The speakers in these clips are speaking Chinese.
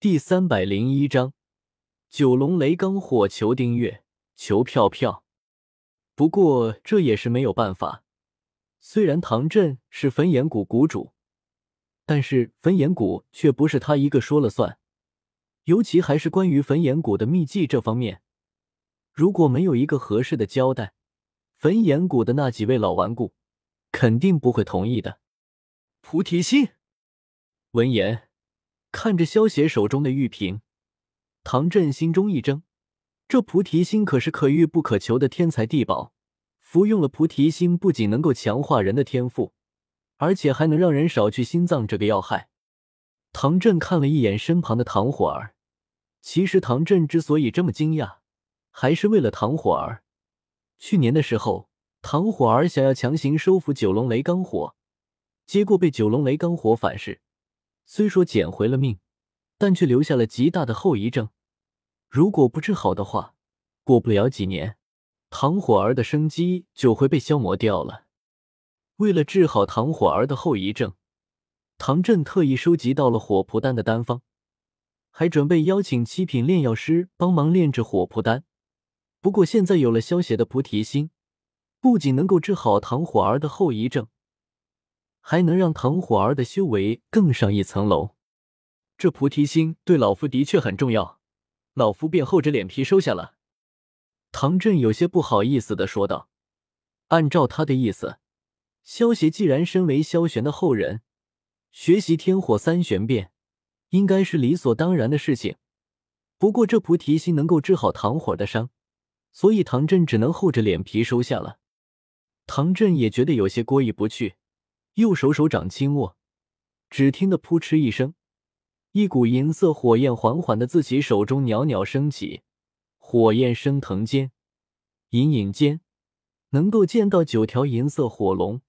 第三百零一章九龙雷罡火，求订阅，求票票。不过这也是没有办法。虽然唐振是焚炎谷谷主，但是焚炎谷却不是他一个说了算。尤其还是关于焚炎谷的秘籍这方面，如果没有一个合适的交代，焚炎谷的那几位老顽固肯定不会同意的。菩提心。闻言，看着萧邪手中的玉瓶，唐振心中一怔。这菩提心可是可遇不可求的天才地宝，服用了菩提心，不仅能够强化人的天赋，而且还能让人少去心脏这个要害。唐振看了一眼身旁的唐火儿，其实唐振之所以这么惊讶，还是为了唐火儿。去年的时候，唐火儿想要强行收服九龙雷罡火，结果被九龙雷罡火反噬。虽说捡回了命，但却留下了极大的后遗症。如果不治好的话，过不了几年，唐火儿的生机就会被消磨掉了。为了治好唐火儿的后遗症，唐振特意收集到了火蒲丹的丹方，还准备邀请七品炼药师帮忙炼制火蒲丹。不过现在有了消邪的菩提心，不仅能够治好唐火儿的后遗症。还能让唐火儿的修为更上一层楼，这菩提心对老夫的确很重要，老夫便厚着脸皮收下了。唐振有些不好意思的说道：“按照他的意思，萧协既然身为萧玄的后人，学习天火三玄变应该是理所当然的事情。不过这菩提心能够治好唐火的伤，所以唐振只能厚着脸皮收下了。唐振也觉得有些过意不去。”右手手掌轻握，只听得扑哧一声，一股银色火焰缓缓的自己手中袅袅升起。火焰升腾间，隐隐间能够见到九条银色火龙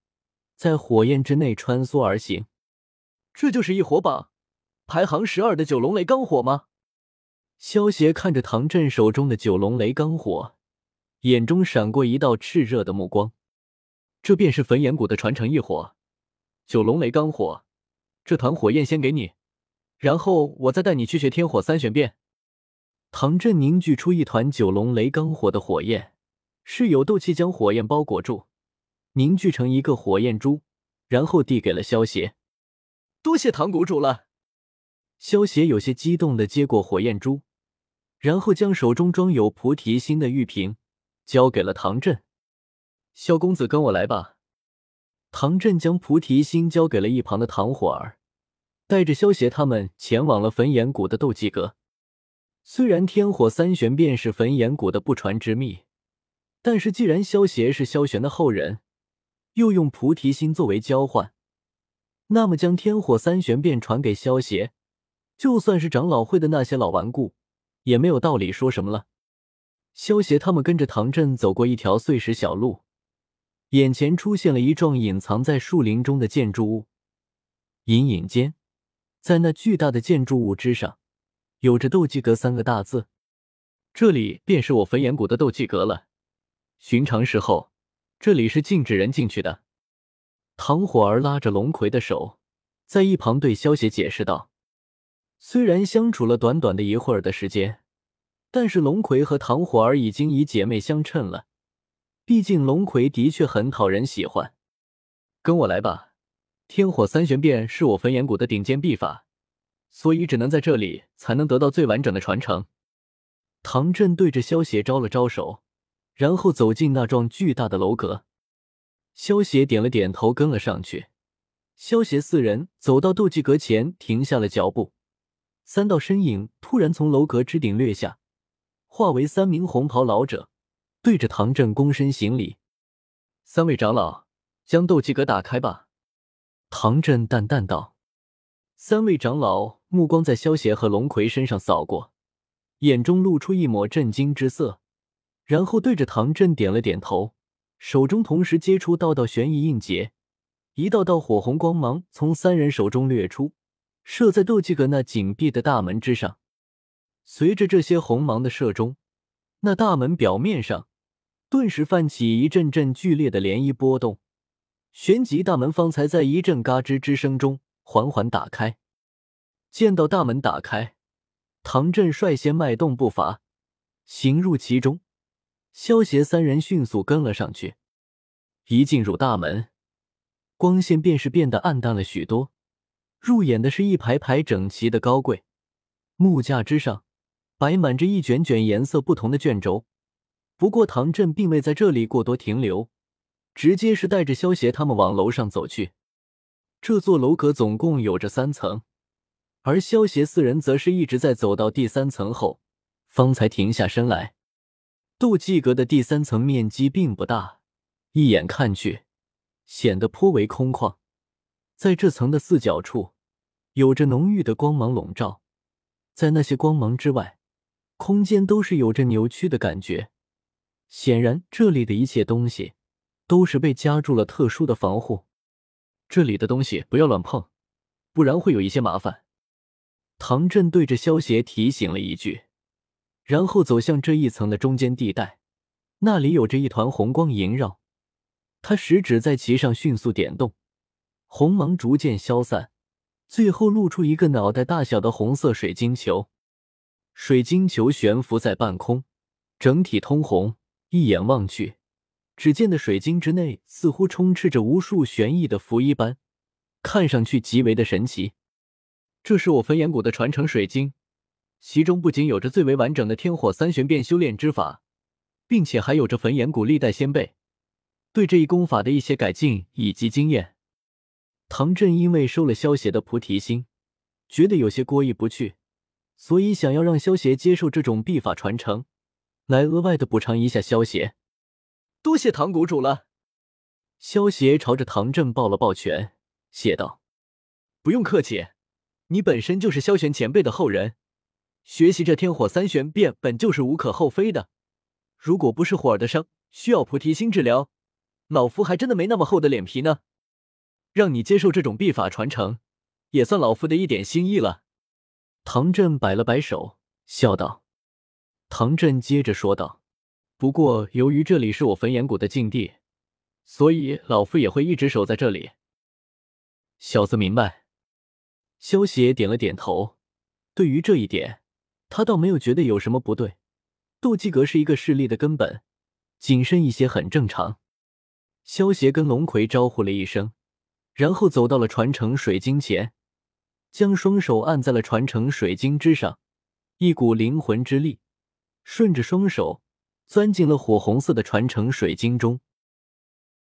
在火焰之内穿梭而行。这就是一火榜排行十二的九龙雷罡火吗？萧协看着唐振手中的九龙雷罡火，眼中闪过一道炽热的目光。这便是焚炎谷的传承异火。九龙雷罡火，这团火焰先给你，然后我再带你去学天火三玄变。唐振凝聚出一团九龙雷罡火的火焰，是有斗气将火焰包裹住，凝聚成一个火焰珠，然后递给了萧邪。多谢唐谷主了。萧邪有些激动的接过火焰珠，然后将手中装有菩提心的玉瓶交给了唐振。萧公子，跟我来吧。唐振将菩提心交给了一旁的唐火儿，带着萧协他们前往了焚炎谷的斗技阁。虽然天火三玄变是焚炎谷的不传之秘，但是既然萧协是萧玄的后人，又用菩提心作为交换，那么将天火三玄变传给萧协，就算是长老会的那些老顽固，也没有道理说什么了。萧协他们跟着唐振走过一条碎石小路。眼前出现了一幢隐藏在树林中的建筑物，隐隐间，在那巨大的建筑物之上，有着“斗技阁”三个大字。这里便是我焚炎谷的斗技阁了。寻常时候，这里是禁止人进去的。唐火儿拉着龙葵的手，在一旁对萧邪解释道：“虽然相处了短短的一会儿的时间，但是龙葵和唐火儿已经以姐妹相称了。”毕竟龙葵的确很讨人喜欢，跟我来吧。天火三玄变是我焚炎谷的顶尖秘法，所以只能在这里才能得到最完整的传承。唐振对着萧邪招了招手，然后走进那幢巨大的楼阁。萧邪点了点头，跟了上去。萧邪四人走到斗技阁前，停下了脚步。三道身影突然从楼阁之顶掠下，化为三名红袍老者。对着唐振躬身行礼，三位长老将斗技阁打开吧。唐振淡淡道。三位长老目光在萧邪和龙葵身上扫过，眼中露出一抹震惊之色，然后对着唐振点了点头，手中同时接出道道玄仪印结，一道道火红光芒从三人手中掠出，射在斗技阁那紧闭的大门之上。随着这些红芒的射中，那大门表面上。顿时泛起一阵阵剧烈的涟漪波动，旋即大门方才在一阵嘎吱之声中缓缓打开。见到大门打开，唐振率先迈动步伐，行入其中。萧协三人迅速跟了上去。一进入大门，光线便是变得暗淡了许多。入眼的是一排排整齐的高柜，木架之上摆满着一卷卷颜色不同的卷轴。不过唐振并未在这里过多停留，直接是带着萧协他们往楼上走去。这座楼阁总共有着三层，而萧协四人则是一直在走到第三层后，方才停下身来。斗技阁的第三层面积并不大，一眼看去显得颇为空旷。在这层的四角处，有着浓郁的光芒笼罩，在那些光芒之外，空间都是有着扭曲的感觉。显然，这里的一切东西都是被加注了特殊的防护。这里的东西不要乱碰，不然会有一些麻烦。唐振对着萧协提醒了一句，然后走向这一层的中间地带，那里有着一团红光萦绕。他食指在其上迅速点动，红芒逐渐消散，最后露出一个脑袋大小的红色水晶球。水晶球悬浮在半空，整体通红，一眼望去。只见的水晶之内似乎充斥着无数玄异的符一般，看上去极为的神奇。这是我焚炎谷的传承水晶，其中不仅有着最为完整的天火三玄变修炼之法，并且还有着焚炎谷历代先辈对这一功法的一些改进以及经验。唐振因为收了萧邪的菩提心，觉得有些过意不去，所以想要让萧邪接受这种秘法传承，来额外的补偿一下萧邪。多谢唐谷主了。萧协朝着唐振抱了抱拳，谢道：“不用客气，你本身就是萧玄前辈的后人，学习这天火三玄变本就是无可厚非的。如果不是火儿的伤需要菩提心治疗，老夫还真的没那么厚的脸皮呢。让你接受这种秘法传承，也算老夫的一点心意了。”唐振摆了摆手，笑道。唐振接着说道。不过，由于这里是我焚炎谷的禁地，所以老夫也会一直守在这里。小子明白。萧邪点了点头。对于这一点，他倒没有觉得有什么不对。斗技阁是一个势力的根本，谨慎一些很正常。萧邪跟龙葵招呼了一声，然后走到了传承水晶前，将双手按在了传承水晶之上，一股灵魂之力顺着双手。钻进了火红色的传承水晶中。